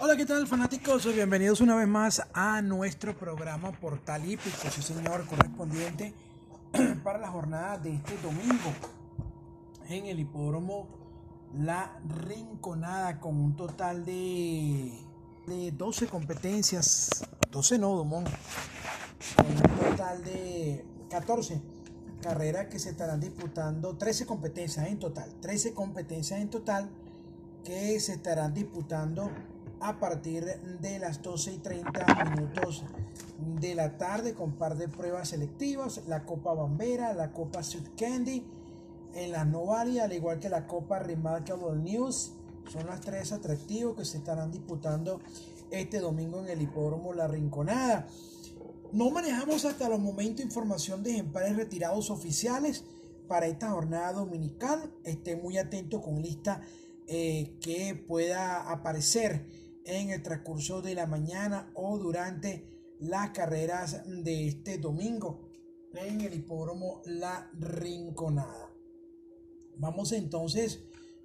Hola, ¿qué tal fanáticos? Bienvenidos una vez más a nuestro programa Portal Hípico, sí señor, correspondiente para la jornada de este domingo en el hipódromo La Rinconada con un total de, de 12 competencias, 12 no, Dumont, con un total de 14 carreras que se estarán disputando, 13 competencias en total, 13 competencias en total que se estarán disputando a partir de las 12 y 30 minutos de la tarde con par de pruebas selectivas, la Copa Bambera, la Copa Sweet Candy, en la Novali, al igual que la Copa Remarkable News. Son las tres atractivos que se estarán disputando este domingo en el hipódromo La Rinconada. No manejamos hasta los momentos información de ejemplares retirados oficiales para esta jornada dominical. Esté muy atento con lista eh, que pueda aparecer en el transcurso de la mañana o durante las carreras de este domingo en el hipódromo La Rinconada. Vamos entonces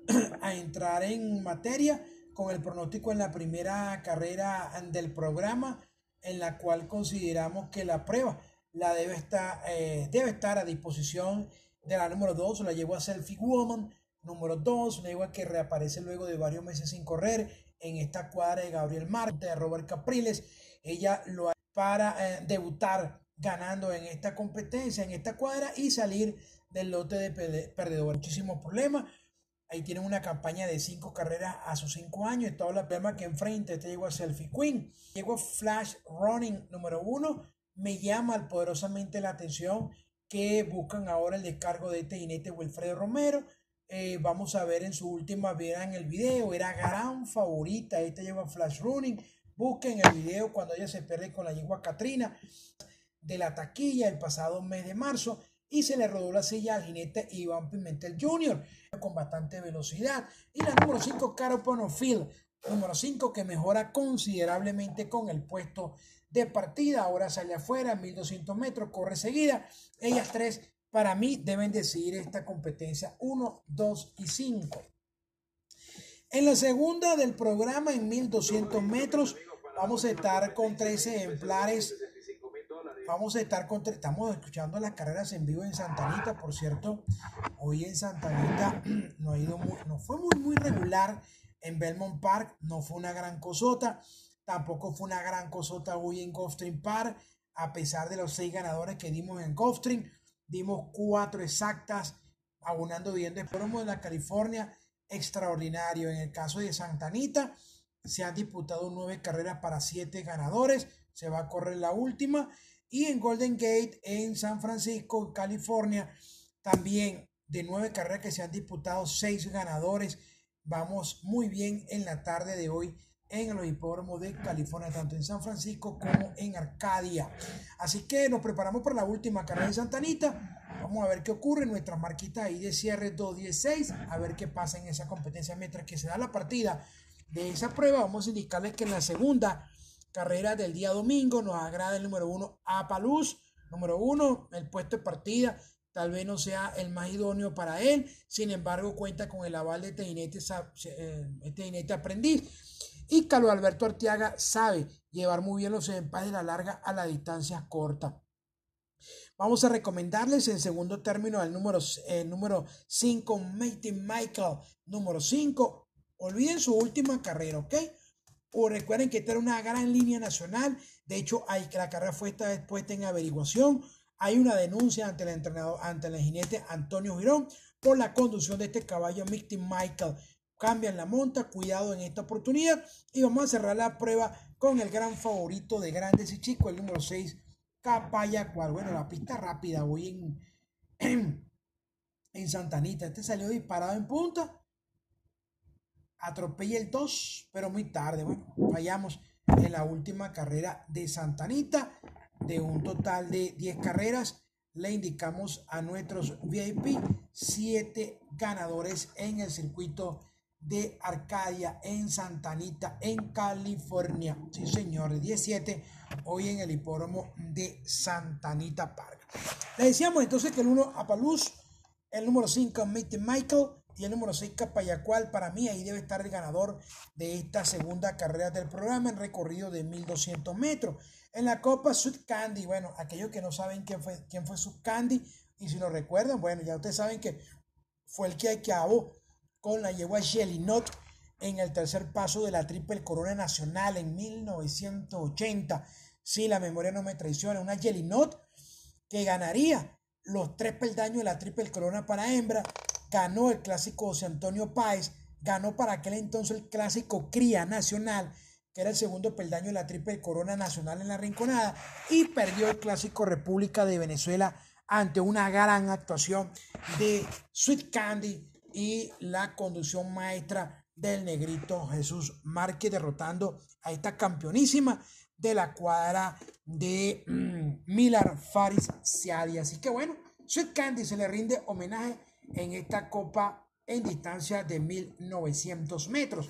a entrar en materia con el pronóstico en la primera carrera del programa en la cual consideramos que la prueba la debe estar, eh, debe estar a disposición de la número 2, la llevó a Selfie Woman, número 2, una que reaparece luego de varios meses sin correr en esta cuadra de Gabriel Marte, de Robert Capriles. Ella lo ha para eh, debutar ganando en esta competencia, en esta cuadra y salir del lote de perdedores. Muchísimos problemas. Ahí tienen una campaña de cinco carreras a sus cinco años. Y todo el problema que enfrente. Este llegó a Selfie Queen. Llegó Flash Running número uno. Me llama poderosamente la atención que buscan ahora el descargo de este jinete Wilfredo Romero. Eh, vamos a ver en su última vida en el video, era gran favorita, esta lleva flash running, busquen el video cuando ella se pierde con la yegua Katrina de la taquilla el pasado mes de marzo y se le rodó la silla al jinete Iván Pimentel Jr. con bastante velocidad. Y la número 5, Caro Ponofield, número 5 que mejora considerablemente con el puesto de partida, ahora sale afuera, 1200 metros, corre seguida. Ellas tres para mí deben decidir esta competencia 1, 2 y 5. En la segunda del programa, en 1200 metros, vamos a estar con 13 ejemplares. Vamos a estar con. Estamos escuchando las carreras en vivo en Santanita, por cierto. Hoy en Santanita no ha ido muy, no fue muy, muy regular en Belmont Park. No fue una gran cosota. Tampoco fue una gran cosota hoy en Gulfstream Park, a pesar de los seis ganadores que dimos en Gulfstream dimos cuatro exactas, abonando bien de promo de la California, extraordinario. En el caso de Santa Anita, se han disputado nueve carreras para siete ganadores, se va a correr la última. Y en Golden Gate, en San Francisco, California, también de nueve carreras que se han disputado, seis ganadores. Vamos muy bien en la tarde de hoy en el hipódromo de California, tanto en San Francisco como en Arcadia. Así que nos preparamos para la última carrera de Santa Anita. Vamos a ver qué ocurre. Nuestra marquita ahí de cierre 216. A ver qué pasa en esa competencia. Mientras que se da la partida de esa prueba, vamos a indicarles que en la segunda carrera del día domingo nos agrada el número uno Apaluz. Número uno, el puesto de partida tal vez no sea el más idóneo para él, sin embargo cuenta con el aval de jinete, eh, aprendiz y Carlos Alberto Arteaga sabe llevar muy bien los empates de la larga a la distancia corta. Vamos a recomendarles en segundo término el número, el número 5, Michael, número 5. Olviden su última carrera, ¿ok? O recuerden que esta era una gran línea nacional. De hecho, hay, que la carrera fue esta puesta en averiguación. Hay una denuncia ante el entrenador, ante el jinete Antonio Girón por la conducción de este caballo Mighty Michael cambian la monta, cuidado en esta oportunidad. Y vamos a cerrar la prueba con el gran favorito de grandes y chicos, el número 6, Capaya cual bueno, la pista rápida hoy en, en, Santanita, este salió disparado en punta, atropella el 2, pero muy tarde, bueno, fallamos en la última carrera de Santanita, de un total de 10 carreras, le indicamos a nuestros VIP 7 ganadores en el circuito de Arcadia en Santanita, en California. Sí, señores, 17 hoy en el hipódromo de Santanita Park. Le decíamos entonces que el 1 Apaluz, el número 5 Mitty Michael, y el número 6 Capayacual. Para mí ahí debe estar el ganador de esta segunda carrera del programa en recorrido de 1200 metros. En la Copa Sweet Candy, bueno, aquellos que no saben quién fue, quién fue Sweet Candy y si lo recuerdan, bueno, ya ustedes saben que fue el que acabó con la yegua Not en el tercer paso de la Triple Corona Nacional en 1980. Si la memoria no me traiciona, una Not que ganaría los tres peldaños de la Triple Corona para hembra ganó el clásico José Antonio Páez, ganó para aquel entonces el clásico Cría Nacional, que era el segundo peldaño de la Triple Corona Nacional en la Rinconada, y perdió el clásico República de Venezuela ante una gran actuación de Sweet Candy y la conducción maestra del negrito Jesús Márquez, derrotando a esta campeonísima de la cuadra de mm, Milar Faris Siadi. Así que bueno, Sweet Candy se le rinde homenaje en esta copa en distancia de 1900 metros.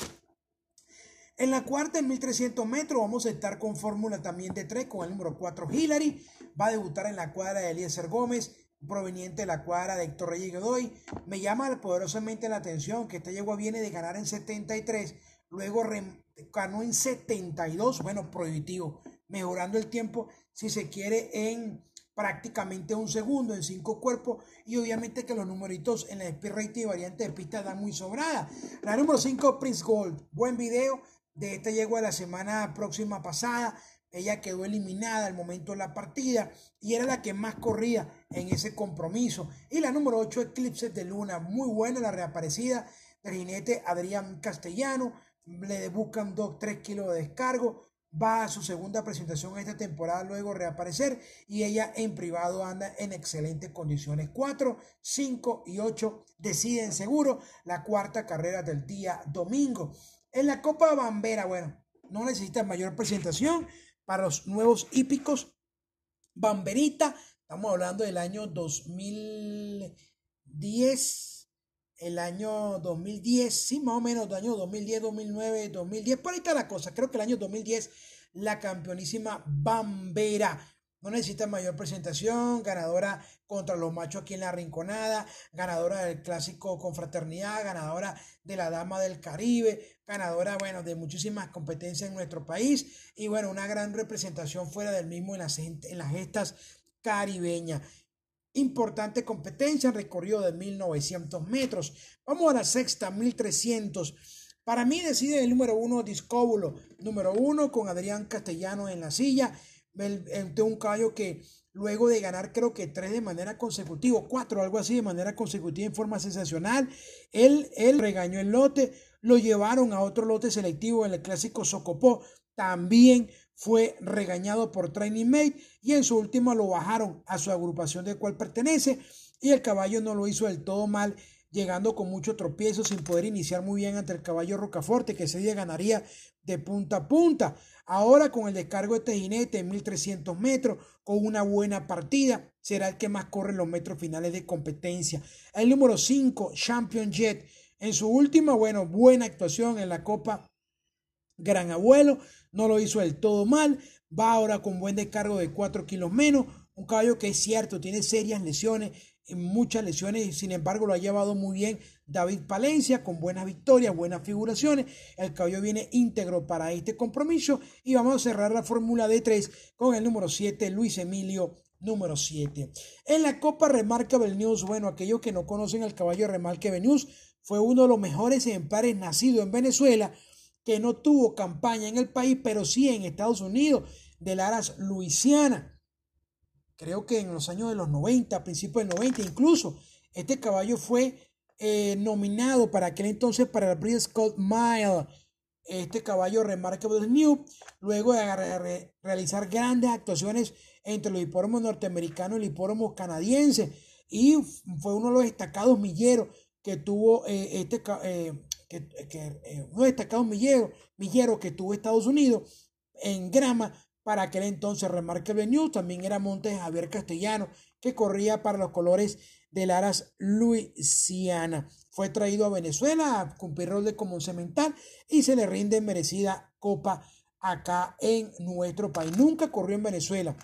En la cuarta en 1300 metros vamos a estar con fórmula también de tres con el número 4 Hillary. Va a debutar en la cuadra de Eliezer Gómez, proveniente de la cuadra de Héctor Reyes Godoy. Me llama poderosamente la atención que esta yegua viene de ganar en 73, luego ganó en 72, bueno, prohibitivo, mejorando el tiempo si se quiere en prácticamente un segundo en cinco cuerpos y obviamente que los numeritos en la speed rate y variante de pista dan muy sobrada. La número 5 Prince Gold, buen video de esta llegó a la semana próxima pasada. Ella quedó eliminada al momento de la partida y era la que más corría en ese compromiso. Y la número 8 Eclipses de Luna, muy buena la reaparecida del jinete Adrián Castellano. Le buscan 2-3 kilos de descargo va a su segunda presentación esta temporada, luego reaparecer y ella en privado anda en excelentes condiciones. 4, 5 y 8 deciden seguro la cuarta carrera del día domingo. En la Copa Bambera, bueno, no necesita mayor presentación para los nuevos hípicos. Bamberita, estamos hablando del año 2010, el año 2010, sí, más o menos, el año 2010, 2009, 2010, por ahí está la cosa, creo que el año 2010, la campeonísima Bambera. No necesita mayor presentación, ganadora contra los machos aquí en la Rinconada, ganadora del clásico Confraternidad, ganadora de la Dama del Caribe, ganadora, bueno, de muchísimas competencias en nuestro país y bueno, una gran representación fuera del mismo en las, en las gestas caribeñas. Importante competencia, recorrido de 1900 metros. Vamos a la sexta, 1300. Para mí decide el número uno Discóbulo, número uno con Adrián Castellano en la silla, de un caballo que luego de ganar creo que tres de manera consecutiva, cuatro, algo así de manera consecutiva en forma sensacional. Él, él regañó el lote, lo llevaron a otro lote selectivo en el clásico Socopó, también fue regañado por Training Mate y en su última lo bajaron a su agrupación de cual pertenece y el caballo no lo hizo del todo mal llegando con mucho tropiezo sin poder iniciar muy bien ante el caballo Rocaforte que ese día ganaría de punta a punta. Ahora con el descargo de este jinete en 1300 metros, con una buena partida, será el que más corre los metros finales de competencia. El número 5, Champion Jet, en su última, bueno, buena actuación en la Copa Gran Abuelo, no lo hizo del todo mal, va ahora con buen descargo de 4 kilos menos, un caballo que es cierto, tiene serias lesiones, muchas lesiones, sin embargo lo ha llevado muy bien David Palencia con buenas victorias, buenas figuraciones. El caballo viene íntegro para este compromiso y vamos a cerrar la fórmula de 3 con el número 7, Luis Emilio número 7. En la Copa Remarkable News, bueno, aquellos que no conocen al caballo Remarkable News, fue uno de los mejores ejemplares nacido en Venezuela, que no tuvo campaña en el país, pero sí en Estados Unidos, de Laras, Luisiana creo que en los años de los 90, principios del 90, incluso este caballo fue eh, nominado para aquel entonces para el British Scott Mile. Este caballo Remarkable New, luego de realizar grandes actuaciones entre los hipódromos norteamericanos y el hipódromo canadiense, y fue uno de los destacados milleros que tuvo eh, este, eh, que, uno de los destacados milleros, milleros que tuvo Estados Unidos en grama para aquel entonces Remarkable News. También era Montes Javier Castellano, que corría para los colores del Aras Luisiana. Fue traído a Venezuela a cumplir rol de común cemental y se le rinde merecida copa acá en nuestro país. Nunca corrió en Venezuela.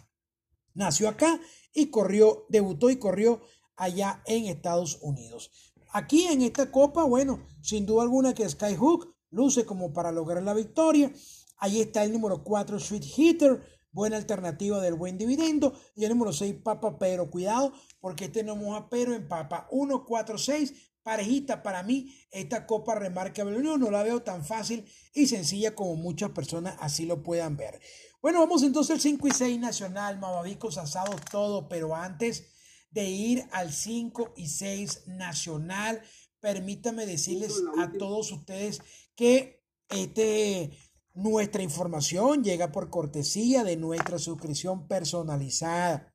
Nació acá y corrió, debutó y corrió allá en Estados Unidos. Aquí en esta copa, bueno, sin duda alguna que Skyhook luce como para lograr la victoria. Ahí está el número 4, Sweet Hitter, buena alternativa del buen dividendo. Y el número 6, Papa Pero. Cuidado, porque este no moja pero en Papa. 1, 4, 6, parejita para mí. Esta copa remarcable no la veo tan fácil y sencilla como muchas personas así lo puedan ver. Bueno, vamos entonces al 5 y 6 nacional, mamabicos asados, todo, pero antes de ir al 5 y 6 nacional, permítame decirles a todos ustedes que este, nuestra información llega por cortesía de nuestra suscripción personalizada.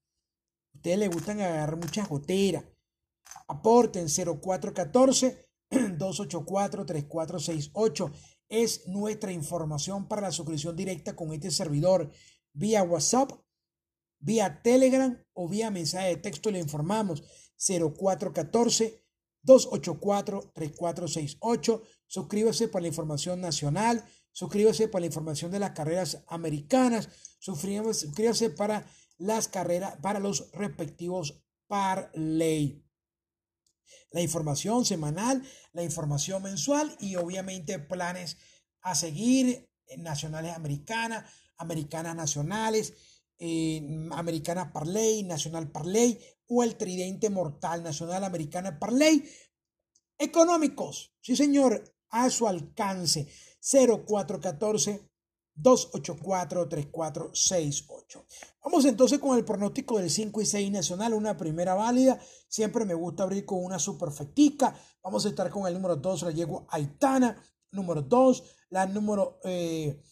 A ustedes les gustan agarrar muchas goteras. Aporten 0414 284 3468 es nuestra información para la suscripción directa con este servidor vía WhatsApp, vía Telegram o vía mensaje de texto. Le informamos 0414 284 3468. Suscríbase para la información nacional. Suscríbase para la información de las carreras americanas. Suscríbase, para las carreras, para los respectivos ley la información semanal, la información mensual y obviamente planes a seguir nacionales americanas, americanas nacionales, eh, americanas Parley, nacional Parley o el tridente mortal nacional americana Parley. Económicos, sí señor, a su alcance 0414 284-3468. Vamos entonces con el pronóstico del 5 y 6 nacional, una primera válida. Siempre me gusta abrir con una superfectica. Vamos a estar con el número 2, la llego Aitana. Número 2, la número, eh,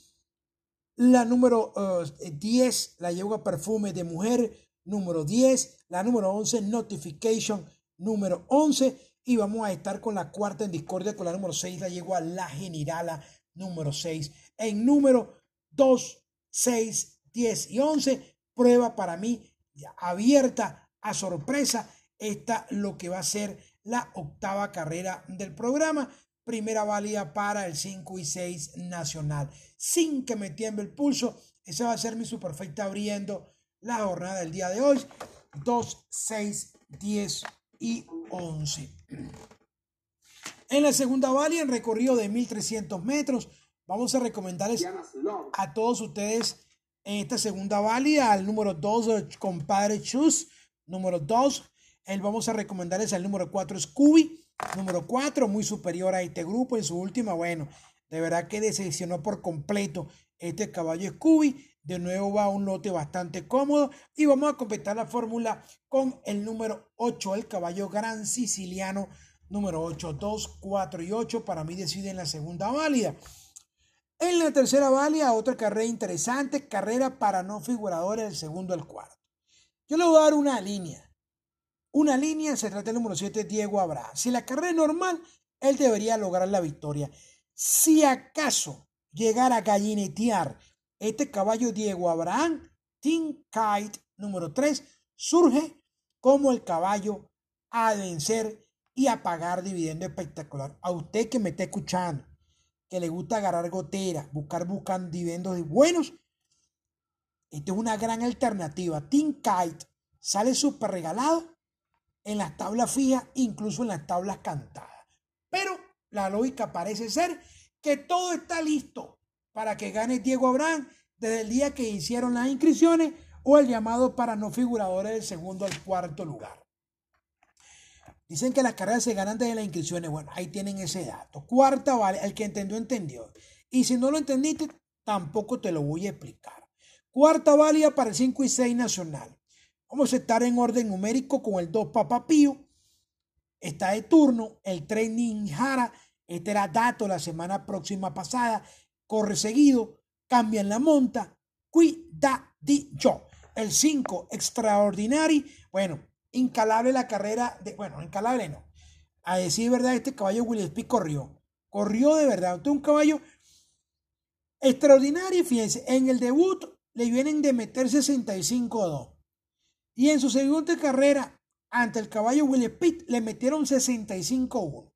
la número 10, eh, la llevo a Perfume de Mujer. Número 10, la número 11, Notification. Número 11. Y vamos a estar con la cuarta en discordia con la número 6, la llevo a La Generala número 6. En número 2, 6, 10 y 11, prueba para mí abierta a sorpresa. Esta lo que va a ser la octava carrera del programa. Primera válida para el 5 y 6 nacional. Sin que me tiemble el pulso, esa va a ser mi superfecta abriendo la jornada del día de hoy. 2, 6, 10 y 11. En la segunda válida, en recorrido de 1300 metros, vamos a recomendarles a todos ustedes en esta segunda válida al número 2, compadre Chus. Número 2, él vamos a recomendarles al número 4, Scooby. Número 4, muy superior a este grupo. En su última, bueno, de verdad que decepcionó por completo este caballo Scooby. De nuevo va a un lote bastante cómodo. Y vamos a completar la fórmula con el número 8, el caballo gran siciliano número 8, 2, 4 y 8 para mí deciden la segunda válida. En la tercera válida, otra carrera interesante, carrera para no figuradores del segundo al cuarto. Yo le voy a dar una línea. Una línea se trata del número 7, Diego Abraham. Si la carrera es normal, él debería lograr la victoria. Si acaso llegara a gallinetear este caballo Diego Abraham, Team Kite número 3 surge como el caballo a vencer y a pagar dividendo espectacular. A usted que me está escuchando, que le gusta agarrar gotera, buscar, buscar dividendos buenos, esta es una gran alternativa. Team Kite sale súper regalado en las tablas fijas, incluso en las tablas cantadas. Pero la lógica parece ser que todo está listo para que gane Diego Abraham desde el día que hicieron las inscripciones o el llamado para no figuradores del segundo al cuarto lugar. Dicen que las carreras se ganan desde las inscripciones. Bueno, ahí tienen ese dato. Cuarta vale, el que entendió, entendió. Y si no lo entendiste, tampoco te lo voy a explicar. Cuarta válida para el 5 y 6 nacional. Vamos a estar en orden numérico con el 2 Papapío. Está de turno el 3 Ninjara. Este era dato la semana próxima pasada. Corre seguido. Cambian la monta. Cuidadillo. El 5 Extraordinary. Bueno, incalable la carrera de, bueno, incalable no. A decir verdad, este caballo Willis Speed corrió. Corrió de verdad. Un caballo extraordinario. Fíjense, en el debut le vienen de meter 65-2. Y en su segunda carrera, ante el caballo Willis Pitt, le metieron 65-1.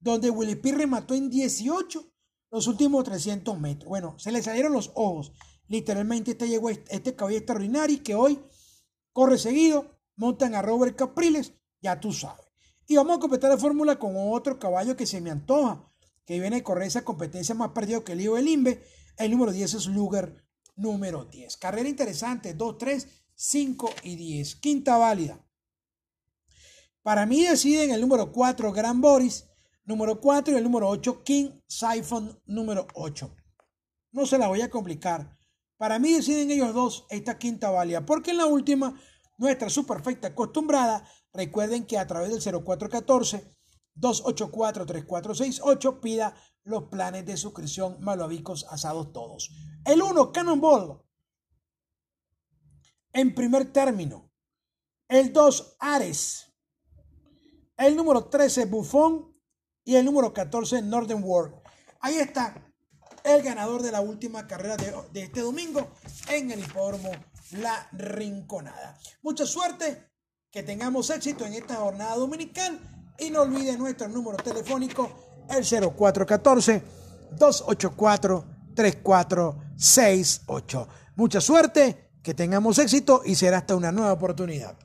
Donde Willis Pitt remató en 18 los últimos 300 metros. Bueno, se le salieron los ojos. Literalmente este llegó este caballo extraordinario que hoy corre seguido montan a Robert Capriles, ya tú sabes. Y vamos a completar la fórmula con otro caballo que se me antoja, que viene a correr esa competencia más perdido que el Lío del Imbe. El número 10 es Luger, número 10. Carrera interesante, 2, 3, 5 y 10. Quinta válida. Para mí deciden el número 4, Gran Boris, número 4 y el número 8, King Siphon, número 8. No se la voy a complicar. Para mí deciden ellos dos esta quinta válida, porque en la última, nuestra superfecta acostumbrada, recuerden que a través del 0414 284 3468 pida los planes de suscripción malvavicos asados todos. El 1, Cannonball. En primer término. El 2, Ares. El número 13, Buffon. Y el número 14, Northern World. Ahí está el ganador de la última carrera de, este domingo en el hipódromo La Rinconada. Mucha suerte, que tengamos éxito en esta jornada dominical y no olviden nuestro número telefónico, el 0414 284 3468. Mucha suerte, que tengamos éxito y será hasta una nueva oportunidad.